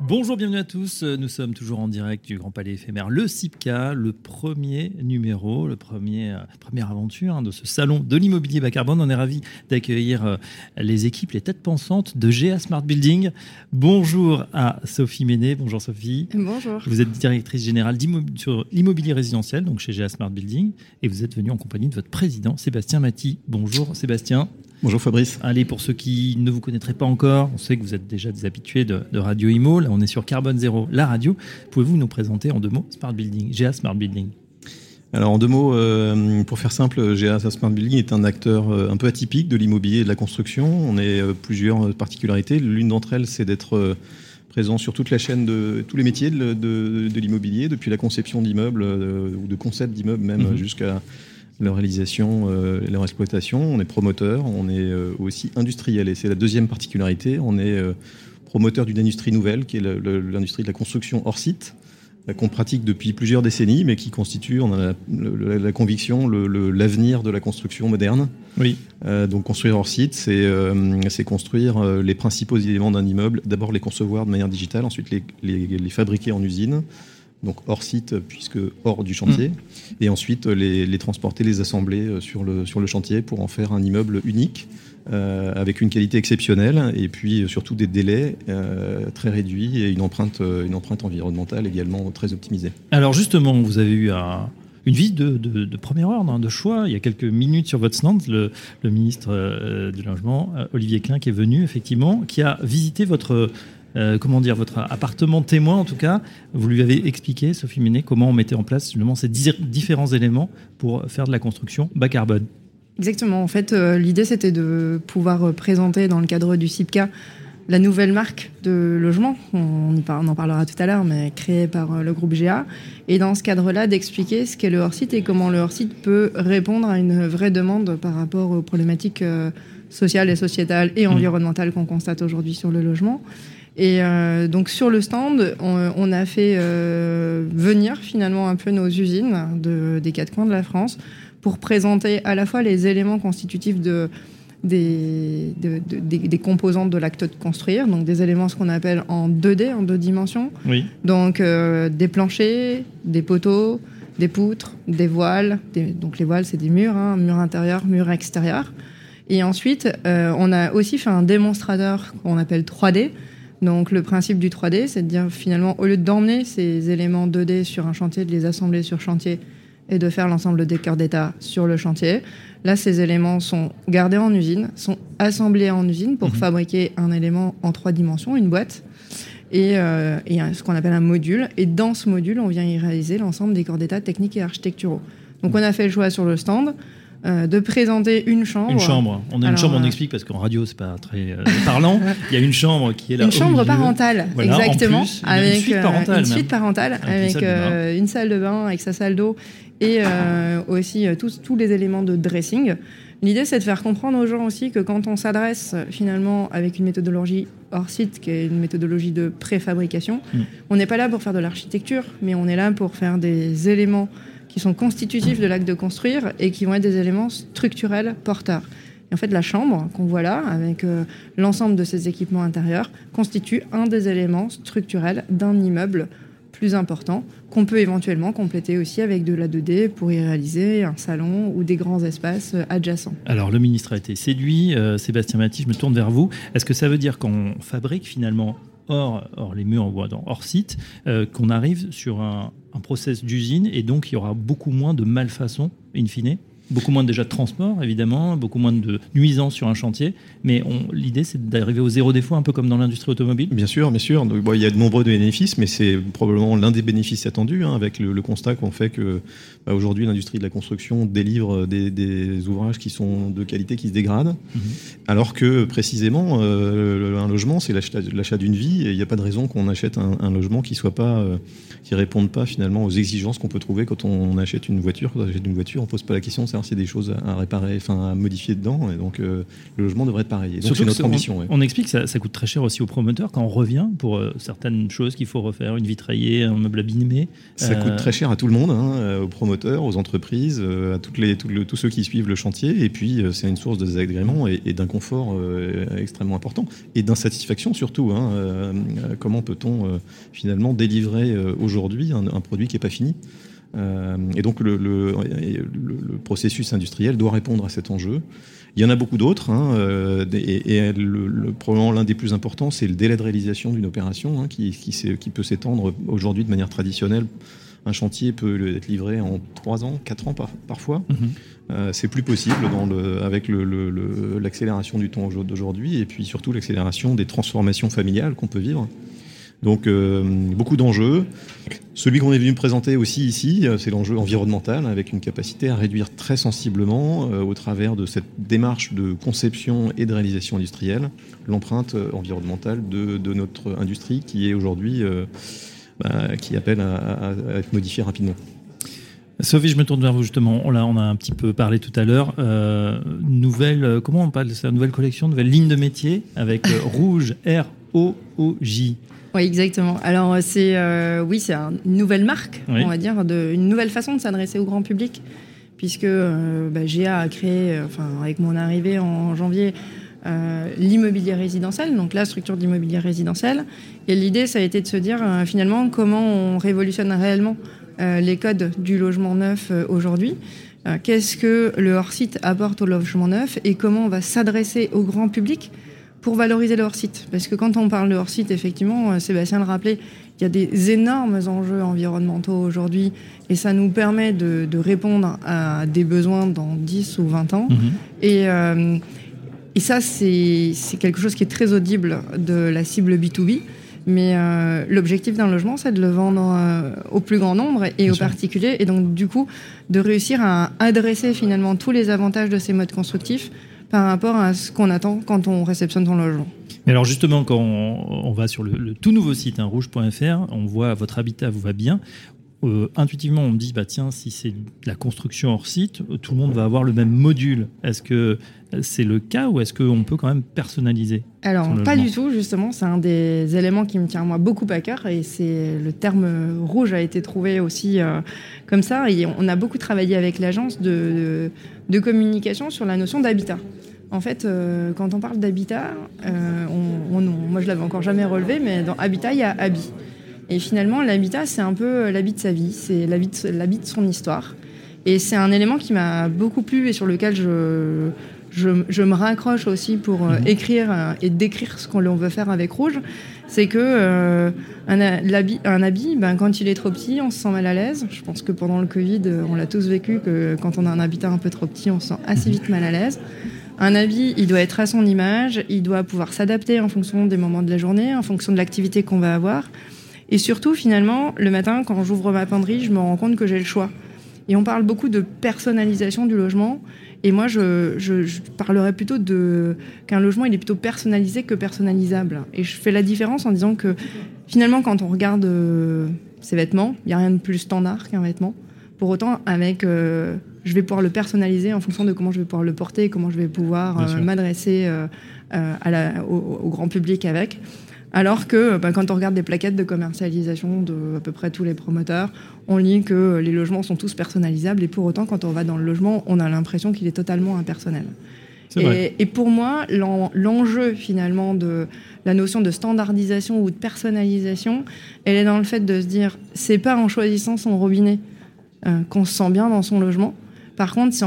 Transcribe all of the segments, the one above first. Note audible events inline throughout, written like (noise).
Bonjour, bienvenue à tous. Nous sommes toujours en direct du Grand Palais éphémère, le CIPCA, le premier numéro, le premier, euh, première aventure hein, de ce salon de l'immobilier bas carbone. On est ravis d'accueillir euh, les équipes, les têtes pensantes de GA Smart Building. Bonjour à Sophie Ménet. Bonjour Sophie. Bonjour. Vous êtes directrice générale sur l'immobilier résidentiel, donc chez GA Smart Building, et vous êtes venue en compagnie de votre président Sébastien Maty. Bonjour Sébastien. Bonjour Fabrice. Allez, pour ceux qui ne vous connaîtraient pas encore, on sait que vous êtes déjà des habitués de, Radio Imo. Là, on est sur Carbone Zéro, la radio. Pouvez-vous nous présenter en deux mots Smart Building, GA Smart Building alors en deux mots, euh, pour faire simple, GA Smart Building est un acteur euh, un peu atypique de l'immobilier et de la construction. On a euh, plusieurs particularités. L'une d'entre elles, c'est d'être présent sur toute la chaîne de tous les métiers de, l'immobilier, depuis la conception d'immeubles ou de concept d'immeubles même mhm. jusqu'à leur réalisation, euh, leur exploitation. On est promoteur, on est euh, aussi industriel. Et c'est la deuxième particularité. On est euh, promoteur d'une industrie nouvelle, qui est l'industrie de la construction hors site, qu'on pratique depuis plusieurs décennies, mais qui constitue, on a la, conviction, l'avenir de la construction moderne. Oui. donc construire hors site, c'est construire les principaux éléments d'un immeuble, d'abord les concevoir de manière digitale, ensuite les, les fabriquer en usine donc hors site puisque hors du chantier, mm. et ensuite les, transporter, les assembler euh, sur le, sur le chantier pour en faire un immeuble unique. Euh, avec une qualité exceptionnelle et puis euh, surtout des délais très réduits et une empreinte, une empreinte environnementale également très optimisée. Alors justement, vous avez eu une visite de, première heure, hein, de choix. Il y a quelques minutes sur votre stand, le, ministre du Logement, Olivier Klein, qui est venu effectivement, qui a visité votre euh, comment dire, votre appartement témoin en tout cas. Vous lui avez expliqué, Sophie Ménet, comment on mettait en place justement ces différents éléments pour faire de la construction bas carbone. Exactement. En fait, euh, l'idée c'était de pouvoir euh, présenter dans le cadre du CIPCA la nouvelle marque de logement, on, en parlera tout à l'heure, mais créée par le groupe GA. Et dans ce cadre-là, d'expliquer ce qu'est le hors-site et comment le hors-site peut répondre à une vraie demande par rapport aux problématiques sociales et sociétales et mmh. environnementales qu'on constate aujourd'hui sur le logement. Et euh, donc sur le stand, on, a fait euh, venir finalement un peu nos usines de, des quatre coins de la France pour présenter à la fois les éléments constitutifs de, des, des, composantes de l'acte de construire, donc des éléments ce qu'on appelle en 2D, en deux dimensions. Oui. Donc euh, des planchers, des poteaux, des poutres, des voiles. donc les voiles, c'est des murs, hein, murs intérieurs, murs extérieurs. Et ensuite, on a aussi fait un démonstrateur qu'on appelle 3D, donc le principe du 3D, c'est de dire finalement, au lieu d'emmener ces éléments 2D sur un chantier, de les assembler sur chantier et de faire l'ensemble des cœurs d'état sur le chantier, là ces éléments sont gardés en usine, sont assemblés en usine pour mhm. fabriquer un élément en trois dimensions, une boîte. Et, euh, ce qu'on appelle un module. Et dans ce module, on vient y réaliser l'ensemble des corps d'état techniques et architecturaux. Donc on a fait le choix sur le stand euh, de présenter une chambre. Une chambre. On a une chambre, on euh, explique parce qu'en radio c'est pas très euh, parlant. (laughs) Il y a une chambre qui est là. Une chambre parentale, exactement, avec une suite parentale, une suite parentale, avec une salle de bain, avec sa salle d'eau et aussi tous, tous les éléments de dressing. L'idée, c'est de faire comprendre aux gens aussi que quand on s'adresse finalement avec une méthodologie hors site, qui est une méthodologie de préfabrication, mm. on n'est pas là pour faire de l'architecture, mais on est là pour faire des éléments sont constitutifs de l'acte de construire et qui vont être des éléments structurels porteurs. Et en fait, la chambre qu'on voit là, avec euh, l'ensemble de ses équipements intérieurs, constitue un des éléments structurels d'un immeuble plus important qu'on peut éventuellement compléter aussi avec de la 2D pour y réaliser un salon ou des grands espaces euh, adjacents. Alors le ministre a été séduit, euh, Sébastien Maty, je me tourne vers vous. Est-ce que ça veut dire qu'on fabrique finalement hors, les murs, hors site, euh, qu'on arrive sur un, un process d'usine et donc il y aura beaucoup moins de malfaçons, in fine Beaucoup moins déjà de transport, évidemment, beaucoup moins de nuisances sur un chantier. Mais l'idée, c'est d'arriver au zéro défaut, un peu comme dans l'industrie automobile. Bien sûr, bien sûr. Donc, il y a de nombreux bénéfices, mais c'est probablement l'un des bénéfices attendus, hein, avec le, constat qu'on fait que bah, aujourd'hui, l'industrie de la construction délivre des, ouvrages qui sont de qualité qui se dégradent, mhm. alors que précisément, euh, un logement, c'est l'achat d'une vie, et il n'y a pas de raison qu'on achète un, logement qui soit pas, euh, qui réponde pas finalement aux exigences qu'on peut trouver quand on achète une voiture. Quand on achète une voiture, on pose pas la question, faire s'il y a des choses à réparer, enfin à modifier dedans. Et donc le logement devrait être pareil. c'est notre ambition. On, explique que ça, coûte très cher aussi aux promoteurs quand on revient pour certaines choses qu'il faut refaire, une vitraillée, un meuble abîmé. Ça coûte très cher à tout le monde, hein, aux promoteurs, aux entreprises, à toutes les, tous ceux qui suivent le chantier. Et puis c'est une source de désagrément et, d'inconfort extrêmement important et d'insatisfaction surtout. Hein, comment peut-on finalement délivrer aujourd'hui un, produit qui n'est pas fini? euh, et donc le, le, processus industriel doit répondre à cet enjeu. Il y en a beaucoup d'autres, hein, euh, et, le, probablement l'un des plus importants, c'est le délai de réalisation d'une opération hein, qui, qui, peut s'étendre aujourd'hui de manière traditionnelle. Un chantier peut être livré en 3 ans, 4 ans parfois. Mm-hmm. Euh, c'est plus possible dans le, avec l'accélération du temps d'aujourd'hui et puis surtout l'accélération des transformations familiales qu'on peut vivre. Donc euh, beaucoup d'enjeux. Celui qu'on est venu présenter aussi ici, euh, c'est l'enjeu environnemental, avec une capacité à réduire très sensiblement, euh, au travers de cette démarche de conception et de réalisation industrielle, l'empreinte environnementale de, notre industrie qui est aujourd'hui, bah, qui appelle à, être modifiée rapidement. Sophie, je me tourne vers vous justement. On a, on a un petit peu parlé tout à l'heure. nouvelle, comment on parle de ça? Nouvelle collection, nouvelle ligne de métier avec (laughs) rouge R O O J. Oui, exactement. Alors, c'est euh, oui, c'est une nouvelle marque, on va dire, de, une nouvelle façon de s'adresser au grand public, puisque euh, bah, GA a créé, euh, enfin, avec mon arrivée en janvier, l'immobilier résidentiel, donc la structure d'immobilier résidentiel. Et l'idée, ça a été de se dire finalement comment on révolutionne réellement les codes du logement neuf aujourd'hui. Qu'est-ce que le hors-site apporte au logement neuf et comment on va s'adresser au grand public pour valoriser le hors-site. Parce que quand on parle de hors-site, effectivement, euh, Sébastien le rappelait, il y a des énormes enjeux environnementaux aujourd'hui et ça nous permet de, répondre à des besoins dans 10 ou 20 ans. Mhm. Et, euh, et ça, c'est quelque chose qui est très audible de la cible B2B. Mais euh, l'objectif d'un logement, c'est de le vendre au plus grand nombre et aux particuliers. Et donc, du coup, de réussir à adresser finalement tous les avantages de ces modes constructifs par rapport à ce qu'on attend quand on réceptionne son logement. Mais alors justement, quand on, va sur le, tout nouveau site hein, rouge.fr, on voit votre habitat vous va bien. Euh, intuitivement, on me dit, bah tiens, si c'est la construction hors site, tout le monde va avoir le même module. Est-ce que c'est le cas ou est-ce qu'on peut quand même personnaliser Alors, pas du tout, justement. C'est un des éléments qui me tient moi beaucoup à cœur et c'est le terme rouge a été trouvé aussi euh, comme ça. Et on a beaucoup travaillé avec l'agence de, de, communication sur la notion d'habitat. En fait, euh, quand on parle d'habitat, on, moi je l'avais encore jamais relevé, mais dans habitat, il y a habit. Et finalement, l'habitat, c'est un peu l'habit de sa vie, c'est l'habit de, son histoire. Et c'est un élément qui m'a beaucoup plu et sur lequel je, je, me raccroche aussi pour euh, mhm. écrire euh, et décrire ce qu'on veut faire avec Rouge. C'est que euh, un, habit, un habit ben, quand il est trop petit, on se sent mal à l'aise. Je pense que pendant le Covid, on l'a tous vécu, que quand on a un habitat un peu trop petit, on se sent assez vite mal à l'aise. Un habit, il doit être à son image, il doit pouvoir s'adapter en fonction des moments de la journée, en fonction de l'activité qu'on va avoir. Et surtout, finalement, le matin, quand j'ouvre ma penderie, je me rends compte que j'ai le choix. Et on parle beaucoup de personnalisation du logement. Et moi, je, je, parlerais plutôt de qu'un logement, il est plutôt personnalisé que personnalisable. Et je fais la différence en disant que finalement, quand on regarde euh, ces vêtements, il n'y a rien de plus standard qu'un vêtement. Pour autant, avec, euh, je vais pouvoir le personnaliser en fonction de comment je vais pouvoir le porter, comment je vais pouvoir euh, m'adresser au, grand public avec. Alors que bah, quand on regarde des plaquettes de commercialisation de à peu près tous les promoteurs, on lit que les logements sont tous personnalisables et pour autant, quand on va dans le logement, on a l'impression qu'il est totalement impersonnel. Et, et, pour moi, l'enjeu finalement de la notion de standardisation ou de personnalisation, elle est dans le fait de se dire, c'est pas en choisissant son robinet euh, qu'on se sent bien dans son logement, par contre, c'est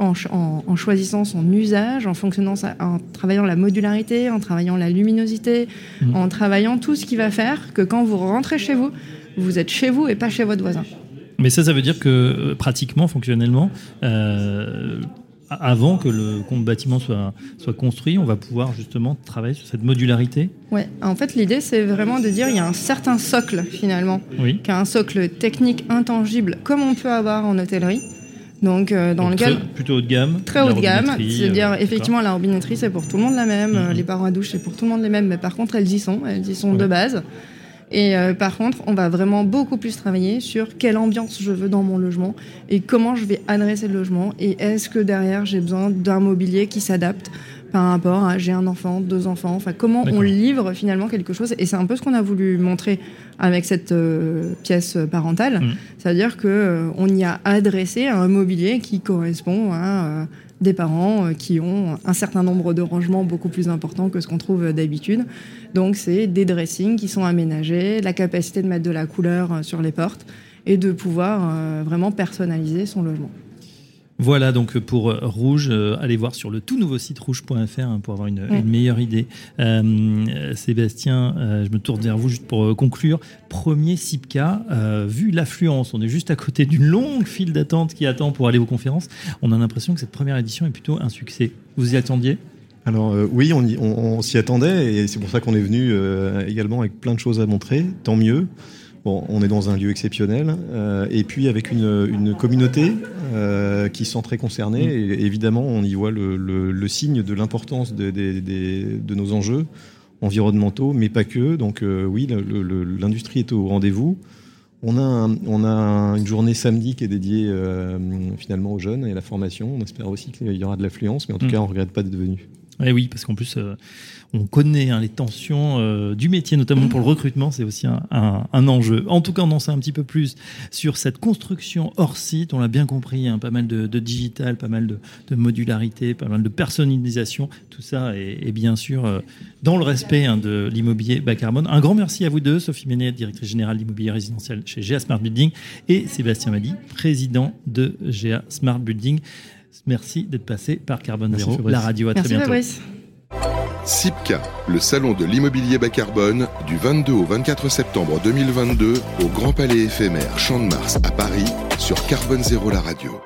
en, choisissant son usage, en fonctionnant, en travaillant la modularité, en travaillant la luminosité, mmh. en travaillant tout ce qui va faire que quand vous rentrez chez vous, vous êtes chez vous et pas chez votre voisin. Mais ça, ça veut dire que euh, pratiquement, fonctionnellement, euh, avant que le bâtiment soit, soit construit, on va pouvoir justement travailler sur cette modularité? Oui, en fait, l'idée, c'est vraiment de dire qu'il y a un certain socle, finalement, oui. qui a un socle technique intangible, comme on peut avoir en hôtellerie. Donc, euh, dans le très, plutôt haut de gamme. Très haut de gamme. C'est-à-dire, euh, effectivement, la robinetterie, c'est pour tout le monde la même. Mhm. Les parois à douche, c'est pour tout le monde les mêmes. Mais par contre, elles y sont. Elles y sont de base. Et euh, par contre, on va vraiment beaucoup plus travailler sur quelle ambiance je veux dans mon logement et comment je vais adresser le logement et est-ce que derrière j'ai besoin d'un mobilier qui s'adapte par rapport à j'ai un enfant, deux enfants, enfin comment on livre finalement quelque chose et c'est un peu ce qu'on a voulu montrer avec cette euh, pièce parentale, mmh. c'est-à-dire que euh, on y a adressé un mobilier qui correspond à des parents euh, qui ont un certain nombre de rangements beaucoup plus importants que ce qu'on trouve d'habitude. Donc c'est des dressings qui sont aménagés, la capacité de mettre de la couleur euh, sur les portes et de pouvoir euh, vraiment personnaliser son logement. Voilà donc pour Rouge, euh, allez voir sur le tout nouveau site rouge.fr hein, pour avoir une, meilleure idée. Euh, Sébastien, euh, je me tourne vers vous juste pour conclure. Premier SIPCA, vu l'affluence, on est juste à côté d'une longue file d'attente qui attend pour aller aux conférences. On a l'impression que cette première édition est plutôt un succès. Vous y attendiez? Alors oui, on, s'y attendait et c'est pour ça qu'on est venu également avec plein de choses à montrer. Tant mieux. Bon, on est dans un lieu exceptionnel euh, et puis avec une, communauté euh, qui sont très concernée. Mm. Et évidemment, on y voit le, signe de l'importance de, nos enjeux environnementaux, mais pas que. Donc euh, oui, l'industrie est au rendez-vous. On a, on a une journée samedi qui est dédiée finalement aux jeunes et à la formation. On espère aussi qu'il y aura de l'affluence, mais en tout mm. cas, on ne regrette pas d'être venu. Eh oui, parce qu'en plus, on connaît hein, les tensions euh, du métier, notamment pour le recrutement, c'est aussi un, enjeu. En tout cas, on en sait un petit peu plus sur cette construction hors site. On l'a bien compris, hein, pas mal de, digital, pas mal de, modularité, pas mal de personnalisation. Tout ça est, bien sûr euh, dans le respect hein, de l'immobilier bas carbone. Un grand merci à vous deux, Sophie Ménet, directrice générale d'immobilier résidentiel chez GA Smart Building, et Sébastien Madi, président de GA Smart Building. Merci d'être passé par Carbone Zéro, la radio. À très bientôt. SIPCA, le salon de l'immobilier bas carbone, du 22 au 24 septembre 2022 au Grand Palais éphémère Champ de Mars à Paris sur Carbone Zéro la radio.